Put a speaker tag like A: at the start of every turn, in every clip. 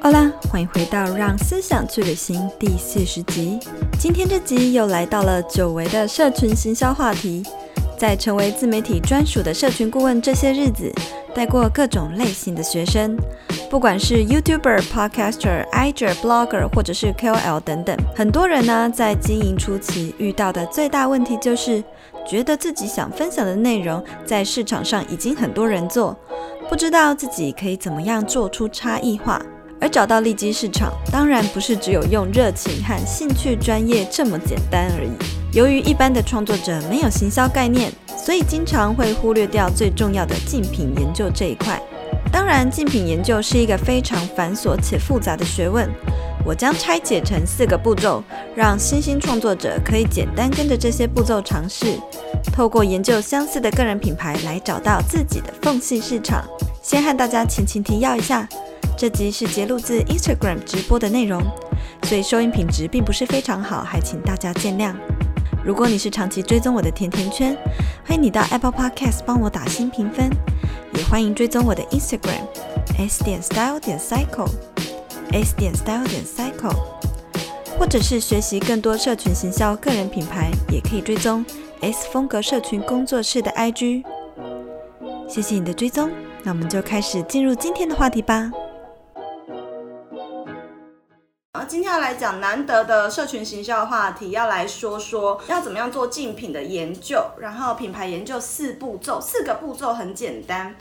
A: 好啦，欢迎回到《让思想去旅行》第四十集。今天这集又来到了久违的社群行销话题。在成为自媒体专属的社群顾问这些日子，带过各种类型的学生，不管是 YouTuber、Podcaster、IG、Blogger，或者是 KOL 等等，很多人呢在经营初期遇到的最大问题就是，觉得自己想分享的内容在市场上已经很多人做，不知道自己可以怎么样做出差异化。而找到利基市场，当然不是只有用热情和兴趣专业这么简单而已。由于一般的创作者没有行销概念，所以经常会忽略掉最重要的竞品研究这一块。当然，竞品研究是一个非常繁琐且复杂的学问。我将拆解成四个步骤，让新兴创作者可以简单跟着这些步骤尝试，透过研究相似的个人品牌来找到自己的缝隙市场。先和大家前情提要一下。这集是节录自 Instagram 直播的内容，所以收音品质并不是非常好，还请大家见谅。如果你是长期追踪我的甜甜圈，欢迎你到 Apple Podcast 帮我打新评分，也欢迎追踪我的 Instagram s 点 style 点 cycle s 点 style 点 cycle，或者是学习更多社群行销个人品牌，也可以追踪 S 风格社群工作室的 IG。谢谢你的追踪，那我们就开始进入今天的话题吧。
B: 今天要来讲难得的社群行销话题，要来说说要怎么样做竞品的研究，然后品牌研究四步骤，四个步骤很简单。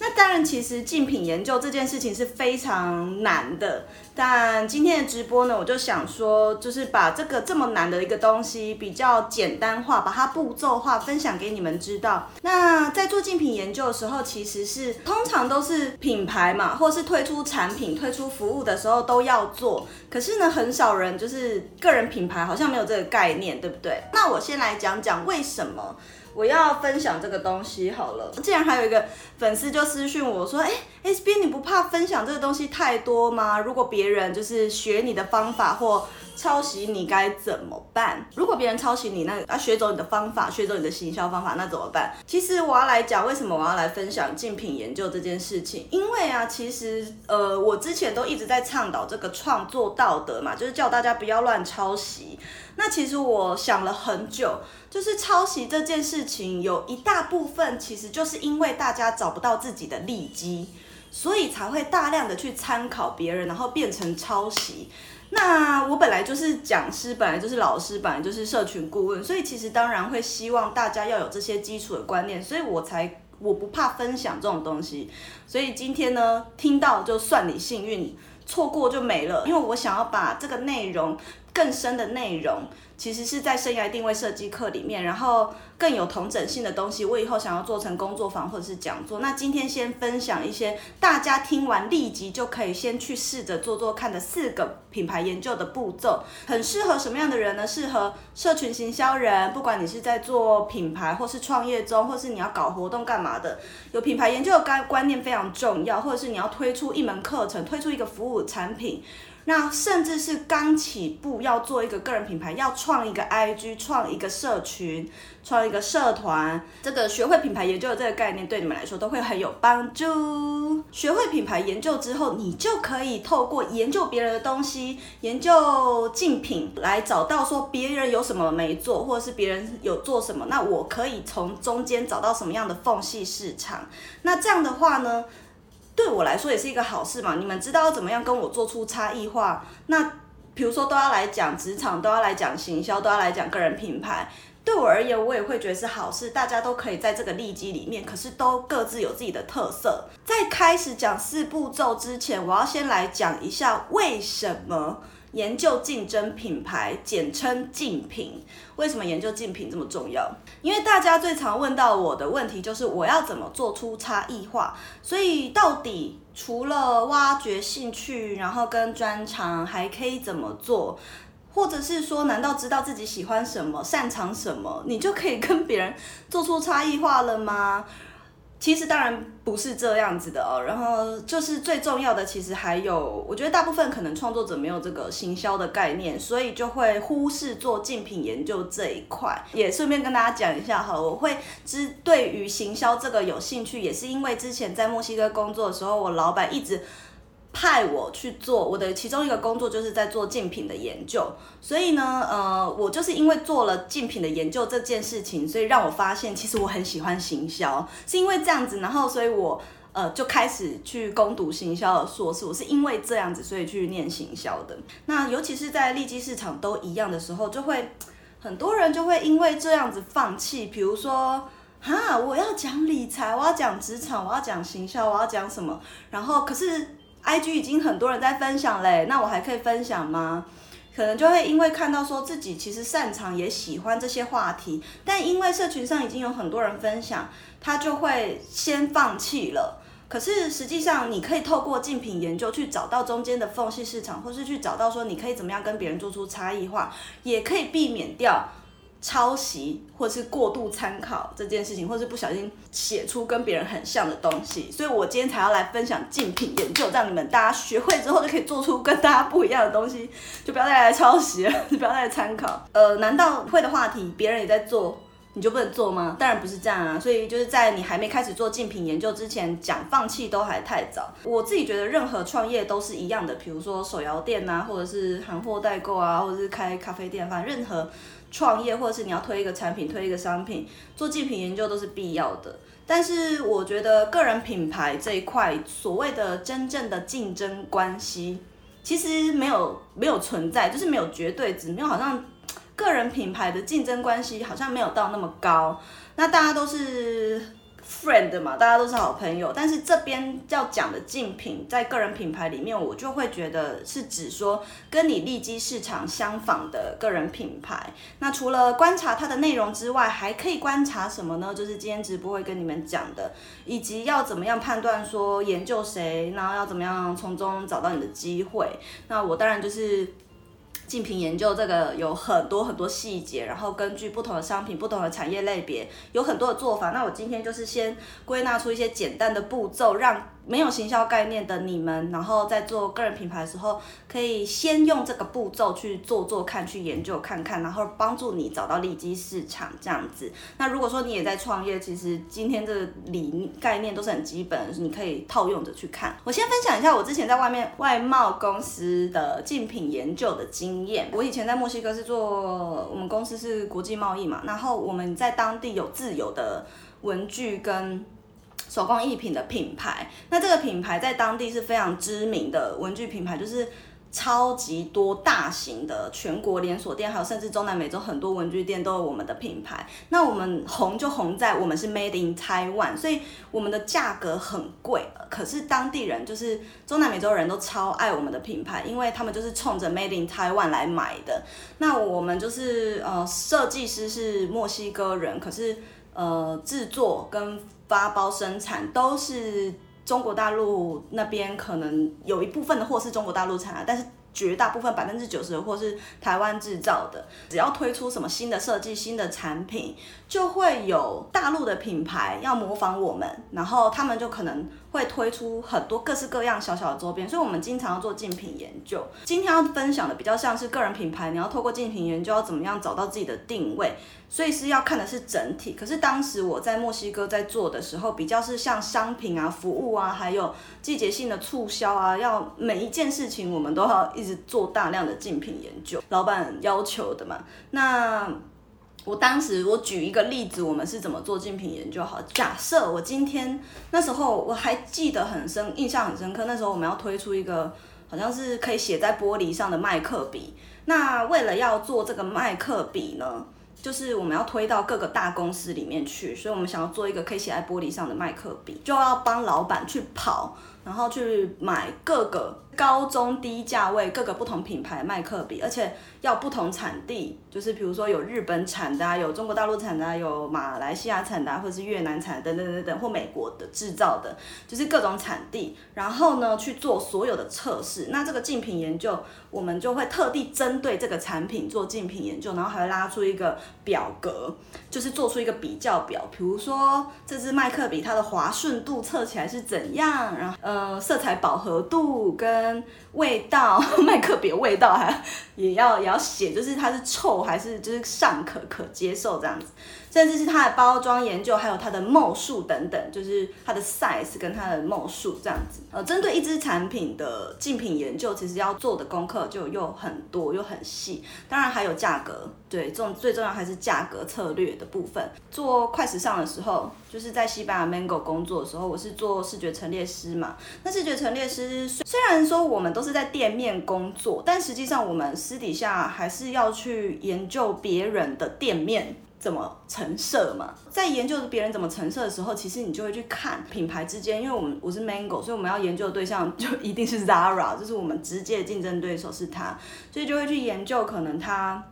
B: 那当然，其实竞品研究这件事情是非常难的。但今天的直播呢，我就想说，就是把这个这么难的一个东西比较简单化，把它步骤化，分享给你们知道。那在做竞品研究的时候，其实是通常都是品牌嘛，或是推出产品、推出服务的时候都要做。可是真的，很少人就是个人品牌，好像没有这个概念，对不对？那我先来讲讲为什么。我要分享这个东西好了。竟然还有一个粉丝就私讯我说：“哎，S B，，你不怕分享这个东西太多吗？如果别人就是学你的方法或抄袭你，该怎么办？如果别人抄袭你，那啊学走你的方法，学走你的行销方法，那怎么办？其实我要来讲为什么我要来分享竞品研究这件事情，因为啊，其实呃，我之前都一直在倡导这个创作道德嘛，就是叫大家不要乱抄袭。那其实我想了很久。就是抄袭这件事情，有一大部分其实就是因为大家找不到自己的利基，所以才会大量的去参考别人，然后变成抄袭。那我本来就是讲师，本来就是老师，本来就是社群顾问，所以其实当然会希望大家要有这些基础的观念，所以我才我不怕分享这种东西。所以今天呢，听到就算你幸运，错过就没了，因为我想要把这个内容更深的内容。其实是在生涯定位设计课里面，然后更有同整性的东西，我以后想要做成工作坊或者是讲座。那今天先分享一些大家听完立即就可以先去试着做做看的四个品牌研究的步骤，很适合什么样的人呢？适合社群行销人，不管你是在做品牌或是创业中，或是你要搞活动干嘛的，有品牌研究的观观念非常重要，或者是你要推出一门课程，推出一个服务产品。那甚至是刚起步要做一个个人品牌，要创一个 IG，创一个社群，创一个社团，这个学会品牌研究的这个概念对你们来说都会很有帮助。学会品牌研究之后，你就可以透过研究别人的东西，研究竞品，来找到说别人有什么没做，或者是别人有做什么，那我可以从中间找到什么样的缝隙市场。那这样的话呢，对我来说也是一个好事嘛，你们知道怎么样跟我做出差异化？那比如说都要来讲职场，都要来讲行销，都要来讲个人品牌。对我而言，我也会觉得是好事，大家都可以在这个利基里面，可是都各自有自己的特色。在开始讲四步骤之前，我要先来讲一下为什么。研究竞争品牌，简称竞品。为什么研究竞品这么重要？因为大家最常问到我的问题就是我要怎么做出差异化。所以到底除了挖掘兴趣，然后跟专长，还可以怎么做？或者是说，难道知道自己喜欢什么、擅长什么，你就可以跟别人做出差异化了吗？其实当然不是这样子的哦，然后就是最重要的，其实还有，我觉得大部分可能创作者没有这个行销的概念，所以就会忽视做竞品研究这一块。也顺便跟大家讲一下哈，我会之对于行销这个有兴趣，也是因为之前在墨西哥工作的时候，我老板一直。派我去做我的其中一个工作，就是在做竞品的研究。所以呢，呃，我就是因为做了竞品的研究这件事情，所以让我发现，其实我很喜欢行销，是因为这样子，然后所以我呃就开始去攻读行销的硕士。我是因为这样子，所以去念行销的。那尤其是在利基市场都一样的时候，就会很多人就会因为这样子放弃。比如说，哈，我要讲理财，我要讲职场，我要讲行销，我要讲什么？然后可是。IG 已经很多人在分享嘞，那我还可以分享吗？可能就会因为看到说自己其实擅长也喜欢这些话题，但因为社群上已经有很多人分享，他就会先放弃了。可是实际上，你可以透过竞品研究去找到中间的缝隙市场，或是去找到说你可以怎么样跟别人做出差异化，也可以避免掉。抄袭或是过度参考这件事情，或是不小心写出跟别人很像的东西，所以我今天才要来分享竞品研究，让你们大家学会之后就可以做出跟大家不一样的东西，就不要再来抄袭了，就不要再来参考。呃，难道会的话题别人也在做，你就不能做吗？当然不是这样啊。所以就是在你还没开始做竞品研究之前，讲放弃都还太早。我自己觉得任何创业都是一样的，比如说手摇店啊，或者是行货代购啊，或者是开咖啡店，反正任何。创业，或者是你要推一个产品、推一个商品，做竞品研究都是必要的。但是我觉得个人品牌这一块，所谓的真正的竞争关系，其实没有没有存在，就是没有绝对值，没有好像 个人品牌的竞争关系好像没有到那么高。那大家都是。Friend 嘛，大家都是好朋友，但是这边要讲的竞品，在个人品牌里面，我就会觉得是指说跟你利基市场相仿的个人品牌。那除了观察它的内容之外，还可以观察什么呢？就是今天直播会跟你们讲的，以及要怎么样判断说研究谁，然后要怎么样从中找到你的机会。那我当然就是。竞品研究这个有很多很多细节，然后根据不同的商品、不同的产业类别，有很多的做法。那我今天就是先归纳出一些简单的步骤，让。没有行销概念的你们，然后在做个人品牌的时候，可以先用这个步骤去做做看，去研究看看，然后帮助你找到利基市场这样子。那如果说你也在创业，其实今天这理概念都是很基本，你可以套用着去看。我先分享一下我之前在外面外贸公司的竞品研究的经验。我以前在墨西哥是做，我们公司是国际贸易嘛，然后我们在当地有自有的文具跟。手工艺品的品牌，那这个品牌在当地是非常知名的文具品牌，就是超级多大型的全国连锁店，还有甚至中南美洲很多文具店都有我们的品牌。那我们红就红在我们是 Made in Taiwan，所以我们的价格很贵，可是当地人就是中南美洲人都超爱我们的品牌，因为他们就是冲着 Made in Taiwan 来买的。那我们就是呃设计师是墨西哥人，可是呃制作跟发包生产都是中国大陆那边，可能有一部分的货是中国大陆产啊，但是绝大部分百分之九十的货是台湾制造的。只要推出什么新的设计、新的产品，就会有大陆的品牌要模仿我们，然后他们就可能。会推出很多各式各样小小的周边，所以我们经常要做竞品研究。今天要分享的比较像是个人品牌，你要透过竞品研究要怎么样找到自己的定位，所以是要看的是整体。可是当时我在墨西哥在做的时候，比较是像商品啊、服务啊，还有季节性的促销啊，要每一件事情我们都要一直做大量的竞品研究，老板要求的嘛。那我当时我举一个例子，我们是怎么做竞品研究？好，假设我今天那时候我还记得很深，印象很深刻。那时候我们要推出一个好像是可以写在玻璃上的麦克笔。那为了要做这个麦克笔呢，就是我们要推到各个大公司里面去，所以我们想要做一个可以写在玻璃上的麦克笔，就要帮老板去跑，然后去买各个高中低价位各个不同品牌麦克笔，而且要不同产地，就是比如说有日本产的啊，有中国大陆产的啊，有马来西亚产的啊，或者是越南产等等等等，或美国的制造的，就是各种产地，然后呢去做所有的测试。那这个竞品研究，我们就会特地针对这个产品做竞品研究，然后还会拉出一个表格，就是做出一个比较表，比如说这支麦克笔它的滑顺度测起来是怎样，然后呃色彩饱和度跟味道，麦克别味道还也要也要写，就是它是臭还是就是尚可可接受这样子。甚至是它的包装研究，还有它的 ml 数等等，就是它的 size 跟它的 ml 数这样子。呃，针对一支产品的竞品研究，其实要做的功课就又很多又很细。当然还有价格，对，这种最重要还是价格策略的部分。做快时尚的时候，就是在西班牙 Mango 工作的时候，我是做视觉陈列师嘛。那视觉陈列师虽然说我们都是在店面工作，但实际上我们私底下还是要去研究别人的店面。怎么陈设嘛？在研究别人怎么陈设的时候，其实你就会去看品牌之间，因为我们我是 Mango，所以我们要研究的对象就一定是 Zara，就是我们直接竞争对手是他，所以就会去研究可能他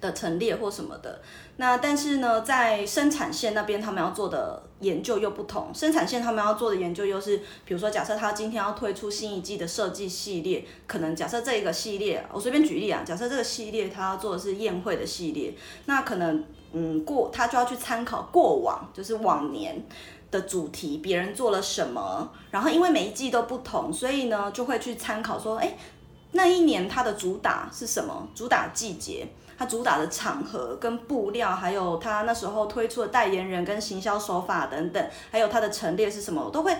B: 的陈列或什么的。那但是呢，在生产线那边，他们要做的研究又不同。生产线他们要做的研究又是，比如说，假设他今天要推出新一季的设计系列，可能假设这一个系列，我随便举例啊，假设这个系列他要做的是宴会的系列，那可能。嗯，过他就要去参考过往，就是往年的主题，别人做了什么，然后因为每一季都不同，所以呢就会去参考说，哎，那一年它的主打是什么？主打季节，它主打的场合跟布料，还有它那时候推出的代言人跟行销手法等等，还有它的陈列是什么，我都会。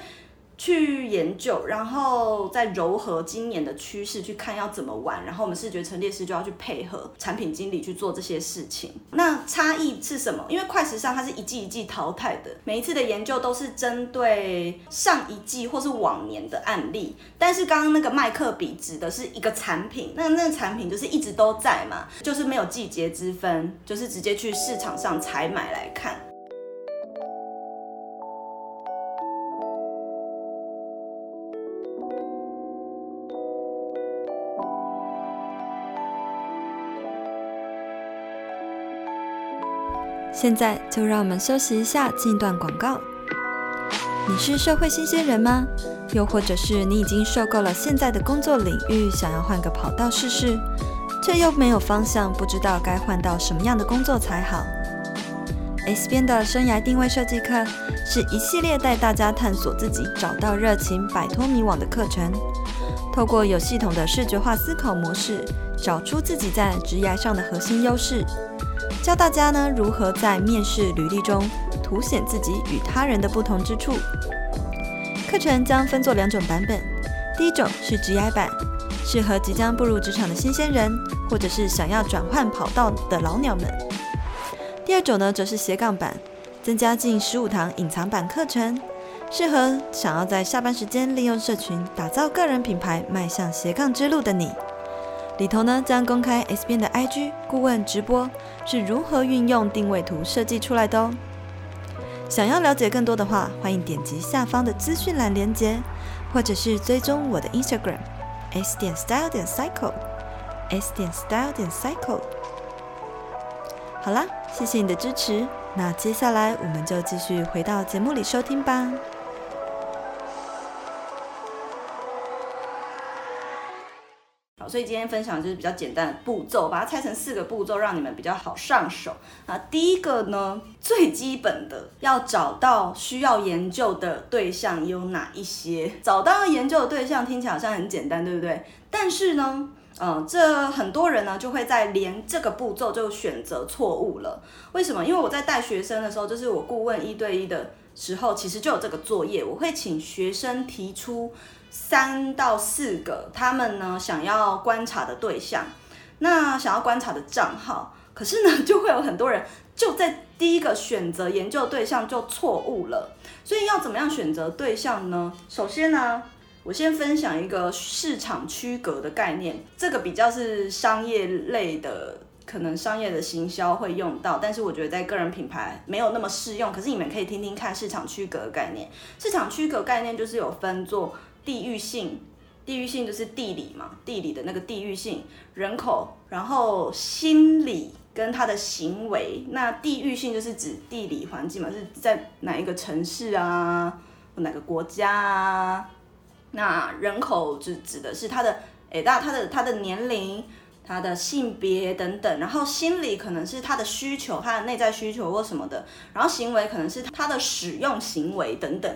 B: 去研究，然后再糅合今年的趋势去看要怎么玩，然后我们视觉陈列师就要去配合产品经理去做这些事情。那差异是什么？因为快时尚它是一季一季淘汰的，每一次的研究都是针对上一季或是往年的案例。但是刚刚那个麦克笔指的是一个产品，那那个产品就是一直都在嘛，就是没有季节之分，就是直接去市场上采买来看。
A: 现在就让我们休息一下，进一段广告。你是社会新鲜人吗？又或者是你已经受够了现在的工作领域，想要换个跑道试试，却又没有方向，不知道该换到什么样的工作才好？S 边的生涯定位设计课是一系列带大家探索自己、找到热情、摆脱迷惘的课程，透过有系统的视觉化思考模式，找出自己在职涯上的核心优势。教大家呢，如何在面试履历中凸显自己与他人的不同之处。课程将分作两种版本，第一种是 GI 版，适合即将步入职场的新鲜人，或者是想要转换跑道的老鸟们。第二种呢，则是斜杠版，增加近十五堂隐藏版课程，适合想要在下班时间利用社群打造个人品牌，迈向斜杠之路的你。里头呢，将公开 S 边的 IG 顾问直播是如何运用定位图设计出来的哦。想要了解更多的话，欢迎点击下方的资讯栏连接，或者是追踪我的 Instagram S 点 Style 点 Cycle S 点 Style 点 Cycle。好啦，谢谢你的支持，那接下来我们就继续回到节目里收听吧。
B: 所以今天分享就是比较简单的步骤，把它拆成四个步骤，让你们比较好上手。啊，第一个呢，最基本的要找到需要研究的对象有哪一些。找到研究的对象听起来好像很简单，对不对？但是呢，嗯，这很多人呢就会在连这个步骤就选择错误了。为什么？因为我在带学生的时候，就是我顾问一对一的时候，其实就有这个作业，我会请学生提出。三到四个，他们呢想要观察的对象，那想要观察的账号，可是呢 就会有很多人就在第一个选择研究对象就错误了。所以要怎么样选择对象呢？首先呢，我先分享一个市场区隔的概念，这个比较是商业类的，可能商业的行销会用到，但是我觉得在个人品牌没有那么适用。可是你们可以听听看市场区隔的概念。市场区隔概念就是有分做。地域性、地域性就是地理嘛，地理的那个地域性，人口，然后心理跟他的行为。那地域性就是指地理环境嘛，是在哪一个城市啊，哪个国家啊？那人口指指的是他的，诶，大他的他的年龄。他的性别等等，然后心理可能是他的需求，他的内在需求或什么的，然后行为可能是他的使用行为等等。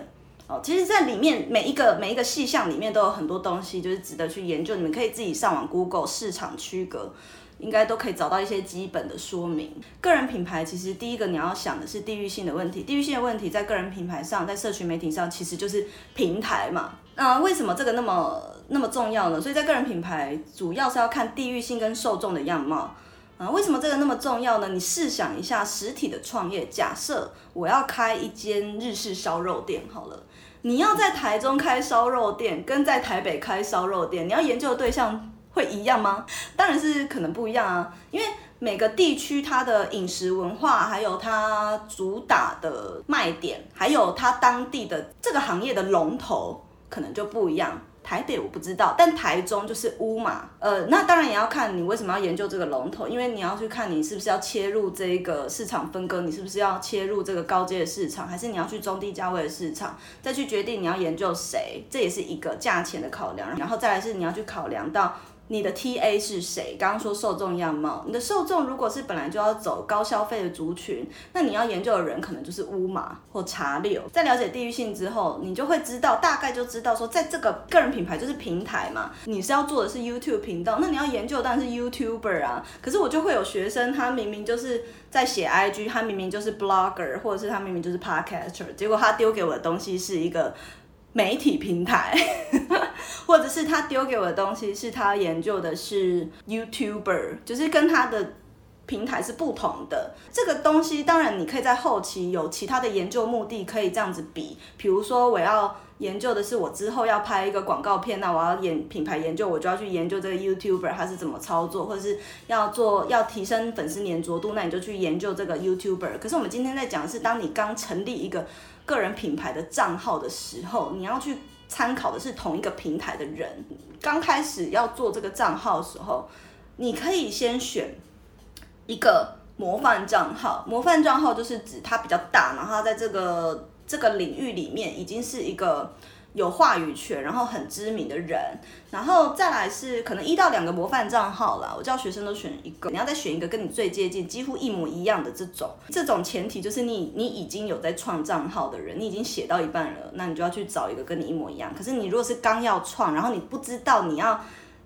B: 哦，其实，在里面每一个每一个细项里面都有很多东西，就是值得去研究。你们可以自己上网 Google 市场区隔，应该都可以找到一些基本的说明。个人品牌其实第一个你要想的是地域性的问题，地域性的问题在个人品牌上，在社群媒体上其实就是平台嘛。那为什么这个那么那么重要呢？所以在个人品牌主要是要看地域性跟受众的样貌啊。为什么这个那么重要呢？你试想一下，实体的创业，假设我要开一间日式烧肉店，好了，你要在台中开烧肉店，跟在台北开烧肉店，你要研究的对象会一样吗？当然是可能不一样啊，因为每个地区它的饮食文化，还有它主打的卖点，还有它当地的这个行业的龙头。可能就不一样，台北我不知道，但台中就是乌马，呃，那当然也要看你为什么要研究这个龙头，因为你要去看你是不是要切入这个市场分割，你是不是要切入这个高阶的市场，还是你要去中低价位的市场，再去决定你要研究谁，这也是一个价钱的考量，然后再来是你要去考量到。你的 TA 是谁？刚刚说受众样貌，你的受众如果是本来就要走高消费的族群，那你要研究的人可能就是乌马或茶六。在了解地域性之后，你就会知道，大概就知道说，在这个个人品牌就是平台嘛，你是要做的是 YouTube 频道，那你要研究当然是 YouTuber 啊。可是我就会有学生，他明明就是在写 IG，他明明就是 Blogger，或者是他明明就是 Podcaster，结果他丢给我的东西是一个。媒体平台，或者是他丢给我的东西是他研究的是 YouTuber，就是跟他的平台是不同的。这个东西当然你可以在后期有其他的研究目的，可以这样子比。比如说我要研究的是我之后要拍一个广告片，那我要研品牌研究，我就要去研究这个 YouTuber 他是怎么操作，或者是要做要提升粉丝粘着度，那你就去研究这个 YouTuber。可是我们今天在讲的是，当你刚成立一个。个人品牌的账号的时候，你要去参考的是同一个平台的人。刚开始要做这个账号的时候，你可以先选一个模范账号。模范账号就是指它比较大，然后在这个这个领域里面已经是一个。有话语权，然后很知名的人，然后再来是可能一到两个模范账号啦。我叫学生都选一个，你要再选一个跟你最接近、几乎一模一样的这种。这种前提就是你你已经有在创账号的人，你已经写到一半了，那你就要去找一个跟你一模一样。可是你如果是刚要创，然后你不知道你要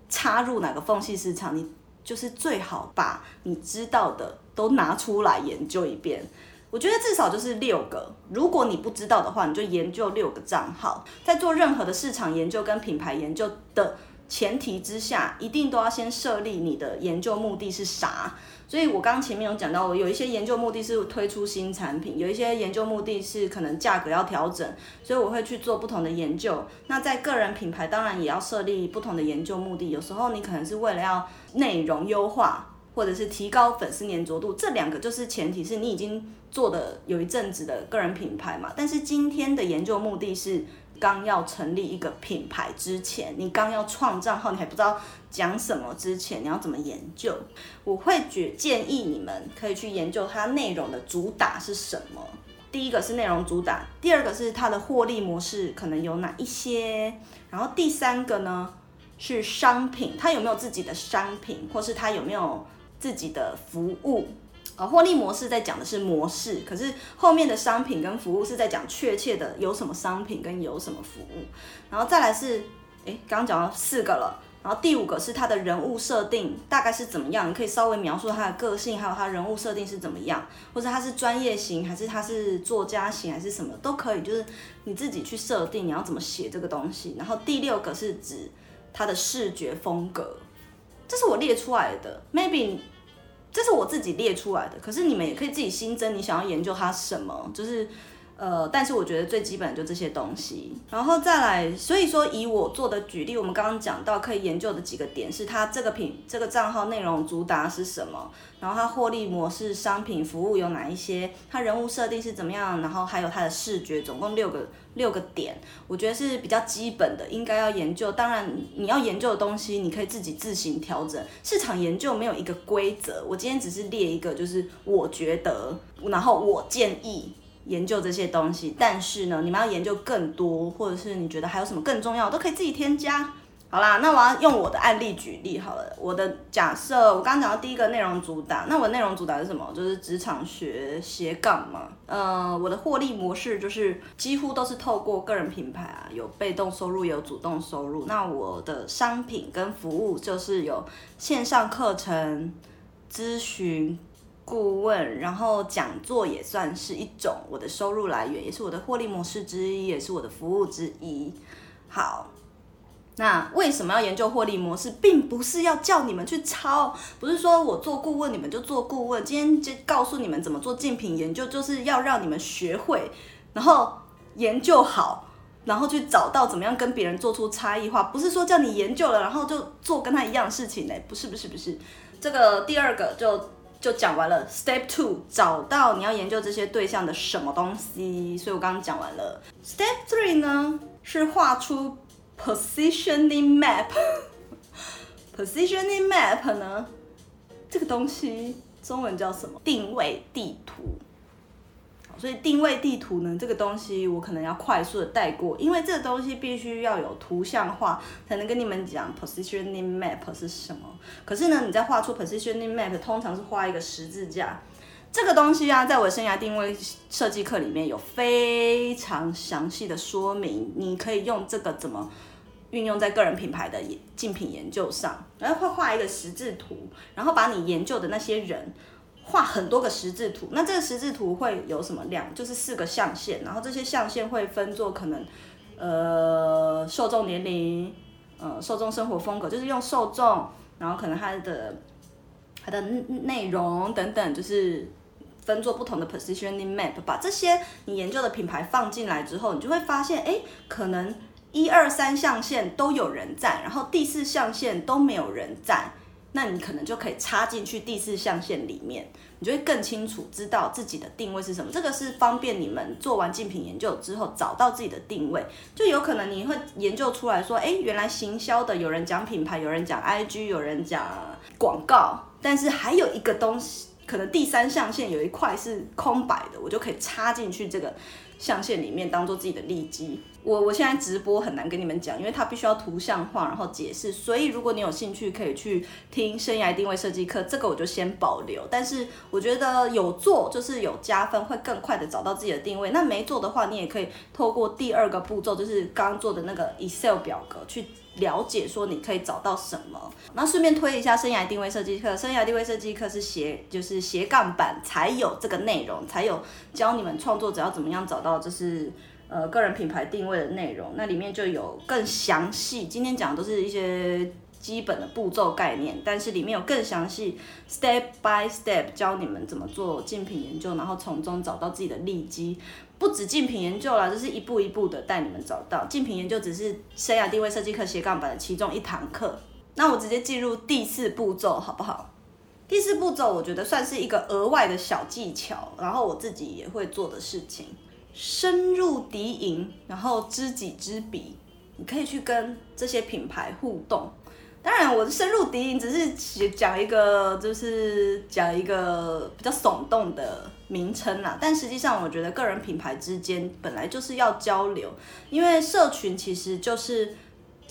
B: 插入哪个缝隙市场，你就是最好把你知道的都拿出来研究一遍。我觉得至少就是六个，如果你不知道的话，你就研究六个账号。在做任何的市场研究跟品牌研究的前提之下，一定都要先设立你的研究目的是啥。所以我刚刚前面有讲到，我有一些研究目的是推出新产品，有一些研究目的是可能价格要调整，所以我会去做不同的研究。那在个人品牌，当然也要设立不同的研究目的。有时候你可能是为了要内容优化。或者是提高粉丝黏着度，这两个就是前提，是你已经做的有一阵子的个人品牌嘛。但是今天的研究目的是，刚要成立一个品牌之前，你刚要创账号，你还不知道讲什么之前，你要怎么研究？我会觉建议你们可以去研究它内容的主打是什么。第一个是内容主打，第二个是它的获利模式可能有哪一些，然后第三个呢是商品，它有没有自己的商品，或是它有没有。自己的服务，呃，获利模式在讲的是模式，可是后面的商品跟服务是在讲确切的有什么商品跟有什么服务，然后再来是，诶，刚刚讲到四个了，然后第五个是他的人物设定大概是怎么样，你可以稍微描述他的个性，还有他人物设定是怎么样，或者他是专业型还是他是作家型还是什么都可以，就是你自己去设定你要怎么写这个东西，然后第六个是指他的视觉风格，这是我列出来的，maybe。这是我自己列出来的，可是你们也可以自己新增，你想要研究它什么，就是呃，但是我觉得最基本的就这些东西，然后再来，所以说以我做的举例，我们刚刚讲到可以研究的几个点是它这个品这个账号内容主打是什么，然后它获利模式、商品、服务有哪一些，它人物设定是怎么样，然后还有它的视觉，总共六个六个点，我觉得是比较基本的，应该要研究。当然你要研究的东西，你可以自己自行调整。市场研究没有一个规则，我今天只是列一个，就是我觉得，然后我建议。研究这些东西，但是呢，你们要研究更多，或者是你觉得还有什么更重要，都可以自己添加。好啦，那我要用我的案例举例好了。我的假设，我刚刚讲到第一个内容主打，那我的内容主打是什么？就是职场学斜杠嘛。呃，我的获利模式就是几乎都是透过个人品牌啊，有被动收入，有主动收入。那我的商品跟服务就是有线上课程、咨询。顾问，然后讲座也算是一种我的收入来源，也是我的获利模式之一，也是我的服务之一。好，那为什么要研究获利模式？并不是要叫你们去抄，不是说我做顾问你们就做顾问。今天就告诉你们怎么做竞品研究，就是要让你们学会，然后研究好，然后去找到怎么样跟别人做出差异化。不是说叫你研究了，然后就做跟他一样的事情嘞？不是，不是，不是。这个第二个就。就讲完了，Step Two，找到你要研究这些对象的什么东西。所以我刚刚讲完了。Step Three 呢，是画出 Positioning Map。Positioning Map 呢，这个东西中文叫什么？定位地图。所以定位地图呢，这个东西我可能要快速的带过，因为这个东西必须要有图像化，才能跟你们讲 positioning map 是什么。可是呢，你在画出 positioning map，通常是画一个十字架。这个东西啊，在我生涯定位设计课里面有非常详细的说明，你可以用这个怎么运用在个人品牌的竞品研究上，然后会画一个十字图，然后把你研究的那些人。画很多个十字图，那这个十字图会有什么量？就是四个象限，然后这些象限会分作可能，呃，受众年龄，呃，受众生活风格，就是用受众，然后可能它的它的内容等等，就是分作不同的 positioning map。把这些你研究的品牌放进来之后，你就会发现，哎，可能一二三象限都有人在，然后第四象限都没有人在。那你可能就可以插进去第四象限里面，你就会更清楚知道自己的定位是什么。这个是方便你们做完竞品研究之后找到自己的定位。就有可能你会研究出来说，诶，原来行销的有人讲品牌，有人讲 IG，有人讲广告，但是还有一个东西，可能第三象限有一块是空白的，我就可以插进去这个象限里面，当做自己的利基。我我现在直播很难跟你们讲，因为它必须要图像化，然后解释。所以如果你有兴趣，可以去听生涯定位设计课，这个我就先保留。但是我觉得有做就是有加分，会更快的找到自己的定位。那没做的话，你也可以透过第二个步骤，就是刚刚做的那个 Excel 表格去了解，说你可以找到什么。那顺便推一下生涯定位设计课，生涯定位设计课是斜就是斜杠版才有这个内容，才有教你们创作者要怎么样找到就是。呃，个人品牌定位的内容，那里面就有更详细。今天讲的都是一些基本的步骤概念，但是里面有更详细，step by step 教你们怎么做竞品研究，然后从中找到自己的利基。不止竞品研究啦，就是一步一步的带你们找到。竞品研究只是生涯定位设计课斜杠版的其中一堂课。那我直接进入第四步骤，好不好？第四步骤我觉得算是一个额外的小技巧，然后我自己也会做的事情。深入敌营，然后知己知彼，你可以去跟这些品牌互动。当然，我的深入敌营只是讲一个，就是讲一个比较耸动的名称啦。但实际上，我觉得个人品牌之间本来就是要交流，因为社群其实就是。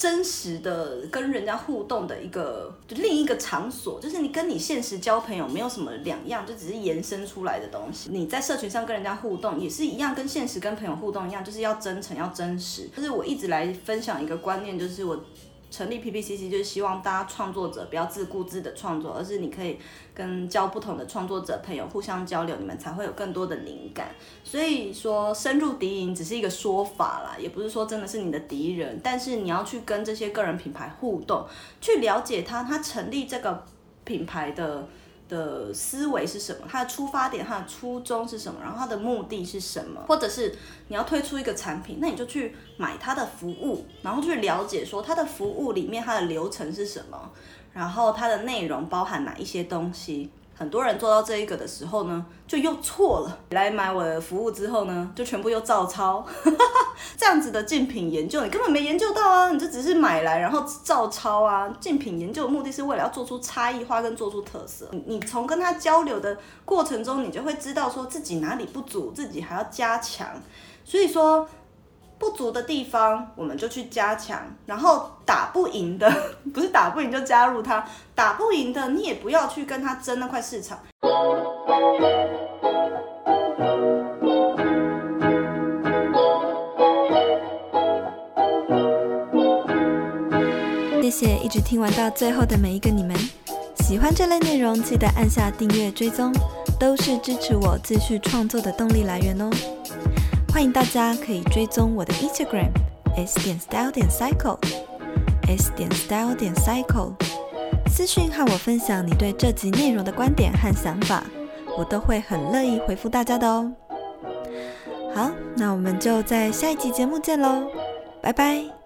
B: 真实的跟人家互动的一个就另一个场所，就是你跟你现实交朋友没有什么两样，就只是延伸出来的东西。你在社群上跟人家互动也是一样，跟现实跟朋友互动一样，就是要真诚，要真实。就是我一直来分享一个观念，就是我。成立 PPCC 就是希望大家创作者不要自顾自的创作，而是你可以跟交不同的创作者朋友互相交流，你们才会有更多的灵感。所以说深入敌营只是一个说法啦，也不是说真的是你的敌人，但是你要去跟这些个人品牌互动，去了解他，他成立这个品牌的的思维是什么，它的出发点、它的初衷是什么，然后它的目的是什么，或者是你要推出一个产品，那你就去买它的服务，然后去了解说它的服务里面它的流程是什么，然后它的内容包含哪一些东西。很多人做到这一个的时候呢，就又错了。来买我的服务之后呢，就全部又照抄。这样子的竞品研究，你根本没研究到啊！你就只是买来然后照抄啊。竞品研究的目的是为了要做出差异化跟做出特色。你从跟他交流的过程中，你就会知道说自己哪里不足，自己还要加强。所以说。不足的地方，我们就去加强。然后打不赢的，不是打不赢就加入他；打不赢的，你也不要去跟他争那块市场。
A: 谢谢一直听完到最后的每一个你们。喜欢这类内容，记得按下订阅追踪，都是支持我继续创作的动力来源哦。欢迎大家可以追踪我的 Instagram s 点 style 点 cycle s 点 style 点 cycle，私讯和我分享你对这集内容的观点和想法，我都会很乐意回复大家的哦。好，那我们就在下一集节目见喽，拜拜。